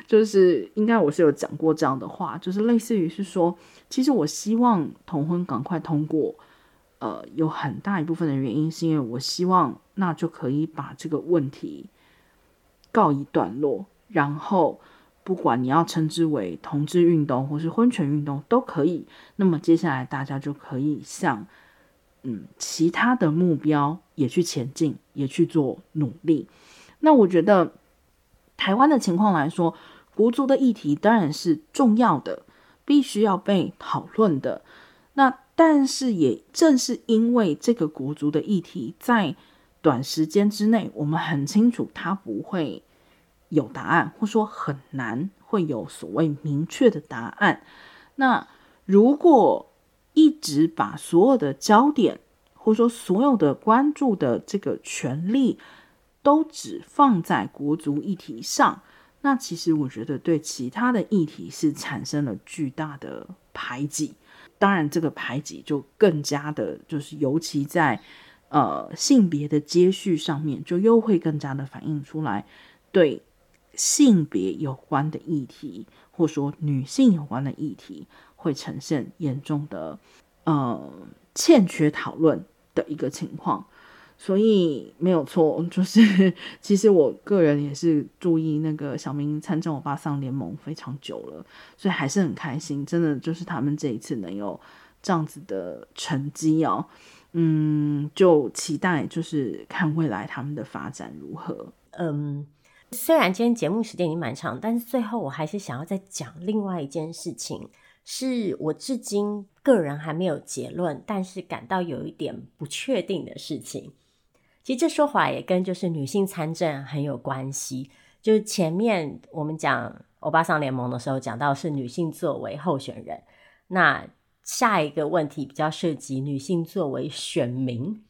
就是应该我是有讲过这样的话，就是类似于是说，其实我希望同婚赶快通过。呃，有很大一部分的原因是因为我希望那就可以把这个问题告一段落，然后不管你要称之为同志运动或是婚权运动都可以。那么接下来大家就可以像嗯其他的目标也去前进，也去做努力。那我觉得台湾的情况来说，国族的议题当然是重要的，必须要被讨论的。那但是也正是因为这个国族的议题，在短时间之内，我们很清楚它不会有答案，或说很难会有所谓明确的答案。那如果一直把所有的焦点，或者说所有的关注的这个权利，都只放在国族议题上，那其实我觉得对其他的议题是产生了巨大的排挤。当然，这个排挤就更加的，就是尤其在呃性别的接续上面，就又会更加的反映出来，对性别有关的议题，或说女性有关的议题，会呈现严重的呃欠缺讨论的一个情况。所以没有错，就是其实我个人也是注意那个小明参政欧巴桑联盟非常久了，所以还是很开心，真的就是他们这一次能有这样子的成绩哦，嗯，就期待就是看未来他们的发展如何。嗯，虽然今天节目时间已经蛮长，但是最后我还是想要再讲另外一件事情，是我至今个人还没有结论，但是感到有一点不确定的事情。其实这说法也跟就是女性参政很有关系。就是前面我们讲欧巴桑联盟的时候，讲到是女性作为候选人。那下一个问题比较涉及女性作为选民。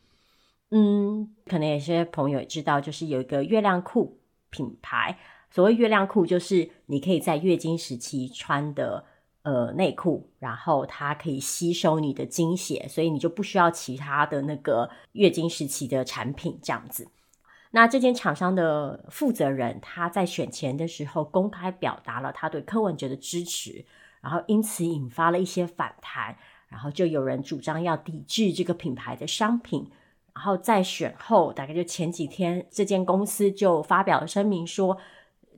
嗯，可能有些朋友也知道，就是有一个月亮裤品牌。所谓月亮裤，就是你可以在月经时期穿的。呃，内裤，然后它可以吸收你的精血，所以你就不需要其他的那个月经时期的产品这样子。那这间厂商的负责人他在选前的时候公开表达了他对柯文哲的支持，然后因此引发了一些反弹，然后就有人主张要抵制这个品牌的商品。然后在选后，大概就前几天，这间公司就发表了声明说。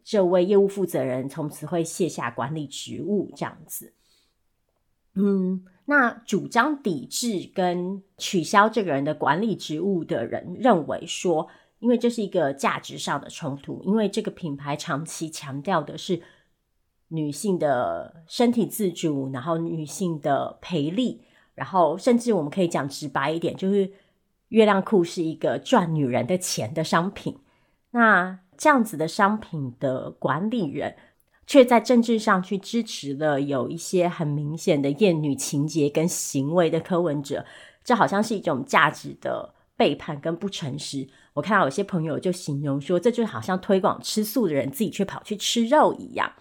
这位业务负责人从此会卸下管理职务，这样子。嗯，那主张抵制跟取消这个人的管理职务的人认为说，因为这是一个价值上的冲突，因为这个品牌长期强调的是女性的身体自主，然后女性的陪力，然后甚至我们可以讲直白一点，就是月亮裤是一个赚女人的钱的商品。那这样子的商品的管理人，却在政治上去支持了有一些很明显的厌女情节跟行为的柯文哲，这好像是一种价值的背叛跟不诚实。我看到有些朋友就形容说，这就好像推广吃素的人自己却跑去吃肉一样。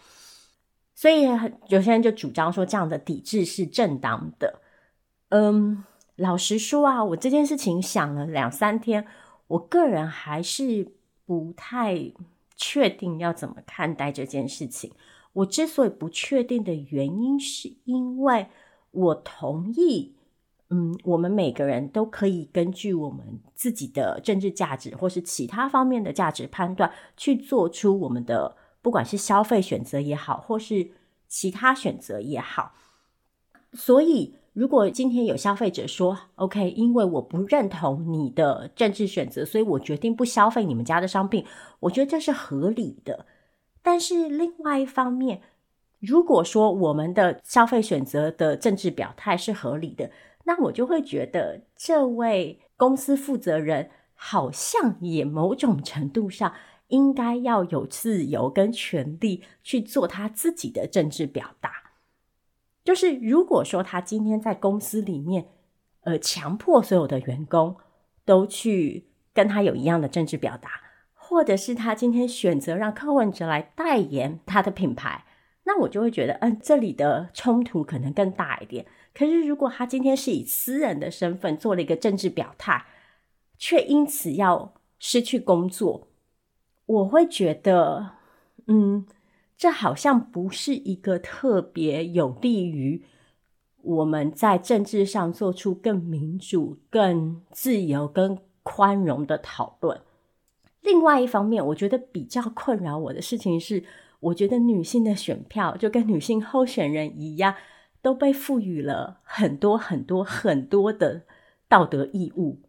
所以有些人就主张说，这样的抵制是正当的。嗯，老实说啊，我这件事情想了两三天，我个人还是。不太确定要怎么看待这件事情。我之所以不确定的原因，是因为我同意，嗯，我们每个人都可以根据我们自己的政治价值或是其他方面的价值判断，去做出我们的不管是消费选择也好，或是其他选择也好。所以。如果今天有消费者说，OK，因为我不认同你的政治选择，所以我决定不消费你们家的商品，我觉得这是合理的。但是另外一方面，如果说我们的消费选择的政治表态是合理的，那我就会觉得这位公司负责人好像也某种程度上应该要有自由跟权利去做他自己的政治表达。就是如果说他今天在公司里面，呃，强迫所有的员工都去跟他有一样的政治表达，或者是他今天选择让柯文哲来代言他的品牌，那我就会觉得，嗯，这里的冲突可能更大一点。可是如果他今天是以私人的身份做了一个政治表态，却因此要失去工作，我会觉得，嗯，这好像不是一个特别有利于我们在政治上做出更民主、更自由、更宽容的讨论。另外一方面，我觉得比较困扰我的事情是，我觉得女性的选票就跟女性候选人一样，都被赋予了很多很多很多的道德义务。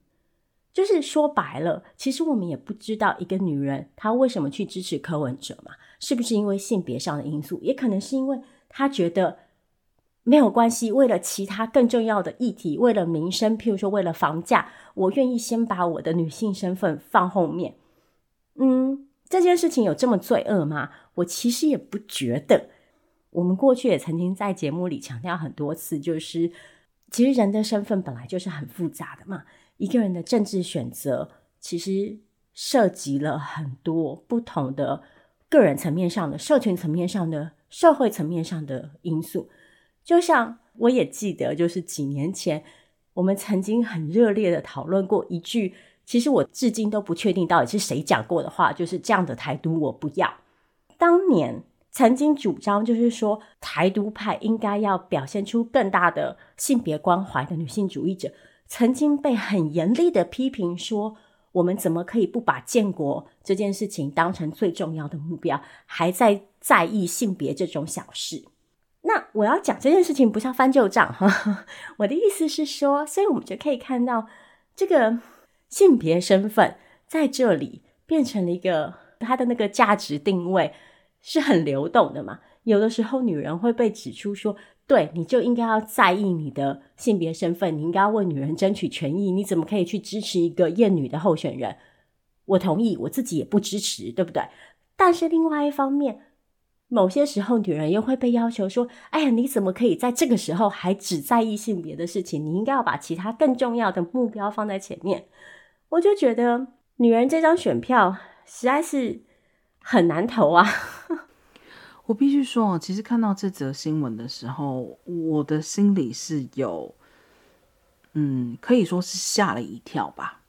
就是说白了，其实我们也不知道一个女人她为什么去支持柯文哲嘛？是不是因为性别上的因素？也可能是因为她觉得没有关系，为了其他更重要的议题，为了民生，譬如说为了房价，我愿意先把我的女性身份放后面。嗯，这件事情有这么罪恶吗？我其实也不觉得。我们过去也曾经在节目里强调很多次，就是其实人的身份本来就是很复杂的嘛。一个人的政治选择，其实涉及了很多不同的个人层面上的、社群层面上的、社会层面上的因素。就像我也记得，就是几年前我们曾经很热烈的讨论过一句，其实我至今都不确定到底是谁讲过的话，就是这样的台独我不要。当年曾经主张就是说，台独派应该要表现出更大的性别关怀的女性主义者。曾经被很严厉的批评说，我们怎么可以不把建国这件事情当成最重要的目标，还在在意性别这种小事？那我要讲这件事情不是要翻旧账哈，我的意思是说，所以我们就可以看到这个性别身份在这里变成了一个它的那个价值定位是很流动的嘛。有的时候女人会被指出说。对，你就应该要在意你的性别身份，你应该要为女人争取权益。你怎么可以去支持一个厌女的候选人？我同意，我自己也不支持，对不对？但是另外一方面，某些时候女人又会被要求说：“哎呀，你怎么可以在这个时候还只在意性别的事情？你应该要把其他更重要的目标放在前面。”我就觉得女人这张选票实在是很难投啊。我必须说，其实看到这则新闻的时候，我的心里是有，嗯，可以说是吓了一跳吧。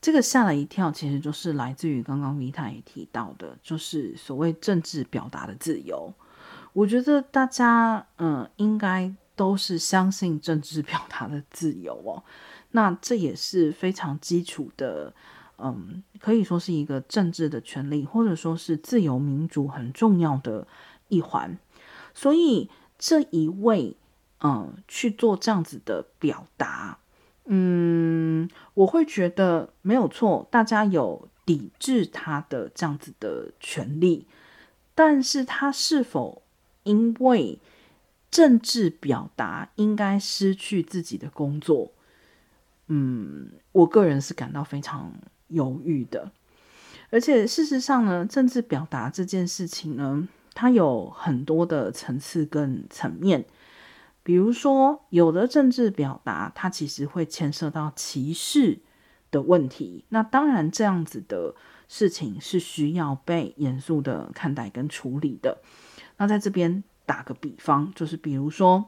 这个吓了一跳，其实就是来自于刚刚 Vita 也提到的，就是所谓政治表达的自由。我觉得大家，嗯，应该都是相信政治表达的自由哦。那这也是非常基础的，嗯，可以说是一个政治的权利，或者说是自由民主很重要的。一环，所以这一位，嗯，去做这样子的表达，嗯，我会觉得没有错，大家有抵制他的这样子的权利，但是他是否因为政治表达应该失去自己的工作？嗯，我个人是感到非常犹豫的，而且事实上呢，政治表达这件事情呢。它有很多的层次跟层面，比如说，有的政治表达，它其实会牵涉到歧视的问题。那当然，这样子的事情是需要被严肃的看待跟处理的。那在这边打个比方，就是比如说，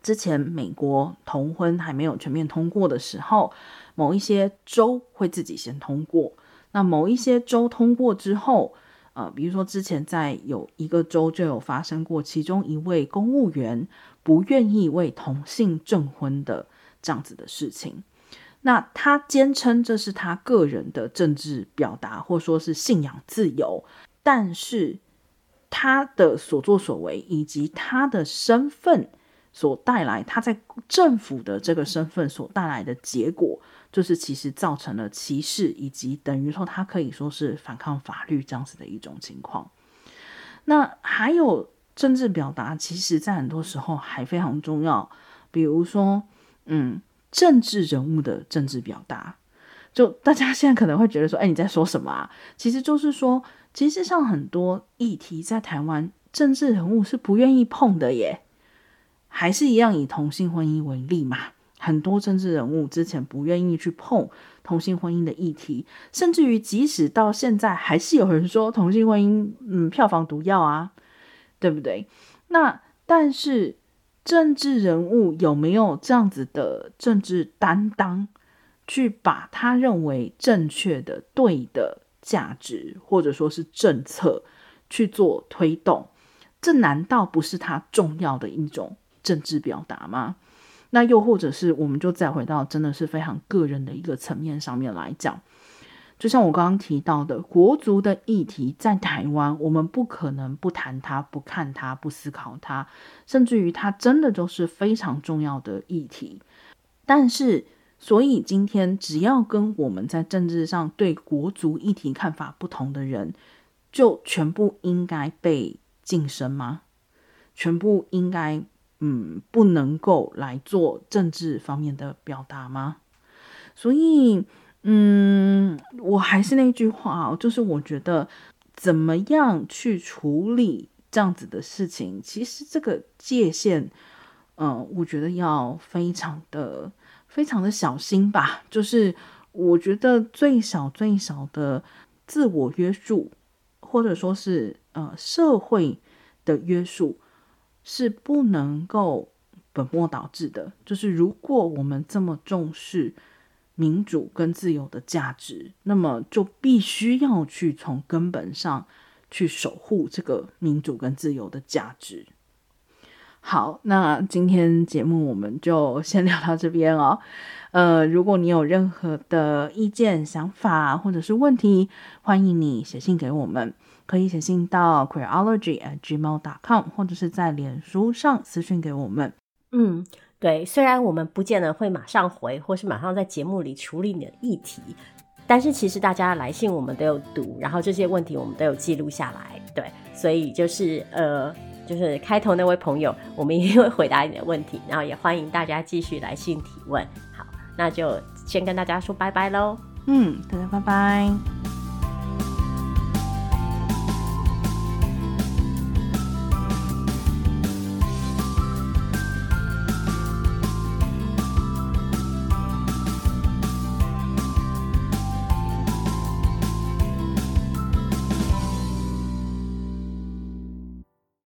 之前美国同婚还没有全面通过的时候，某一些州会自己先通过，那某一些州通过之后。呃，比如说之前在有一个州就有发生过，其中一位公务员不愿意为同性证婚的这样子的事情，那他坚称这是他个人的政治表达，或说是信仰自由，但是他的所作所为以及他的身份所带来，他在政府的这个身份所带来的结果。就是其实造成了歧视，以及等于说他可以说是反抗法律这样子的一种情况。那还有政治表达，其实在很多时候还非常重要。比如说，嗯，政治人物的政治表达，就大家现在可能会觉得说，哎，你在说什么啊？其实就是说，其实像很多议题在台湾，政治人物是不愿意碰的耶。还是一样以同性婚姻为例嘛。很多政治人物之前不愿意去碰同性婚姻的议题，甚至于即使到现在，还是有人说同性婚姻，嗯，票房毒药啊，对不对？那但是政治人物有没有这样子的政治担当，去把他认为正确的、对的价值，或者说是政策去做推动？这难道不是他重要的一种政治表达吗？那又或者是，我们就再回到真的是非常个人的一个层面上面来讲，就像我刚刚提到的，国足的议题在台湾，我们不可能不谈它、不看它、不思考它，甚至于它真的就是非常重要的议题。但是，所以今天只要跟我们在政治上对国足议题看法不同的人，就全部应该被晋升吗？全部应该？嗯，不能够来做政治方面的表达吗？所以，嗯，我还是那句话，就是我觉得怎么样去处理这样子的事情，其实这个界限，嗯，我觉得要非常的、非常的小心吧。就是我觉得最少最少的自我约束，或者说是呃社会的约束。是不能够本末倒置的。就是如果我们这么重视民主跟自由的价值，那么就必须要去从根本上去守护这个民主跟自由的价值。好，那今天节目我们就先聊到这边哦。呃，如果你有任何的意见、想法或者是问题，欢迎你写信给我们。可以写信到 queerology at gmail dot com，或者是在脸书上私讯给我们。嗯，对，虽然我们不见得会马上回，或是马上在节目里处理你的议题，但是其实大家的来信我们都有读，然后这些问题我们都有记录下来。对，所以就是呃，就是开头那位朋友，我们一定会回答你的问题，然后也欢迎大家继续来信提问。好，那就先跟大家说拜拜喽。嗯，大家拜拜。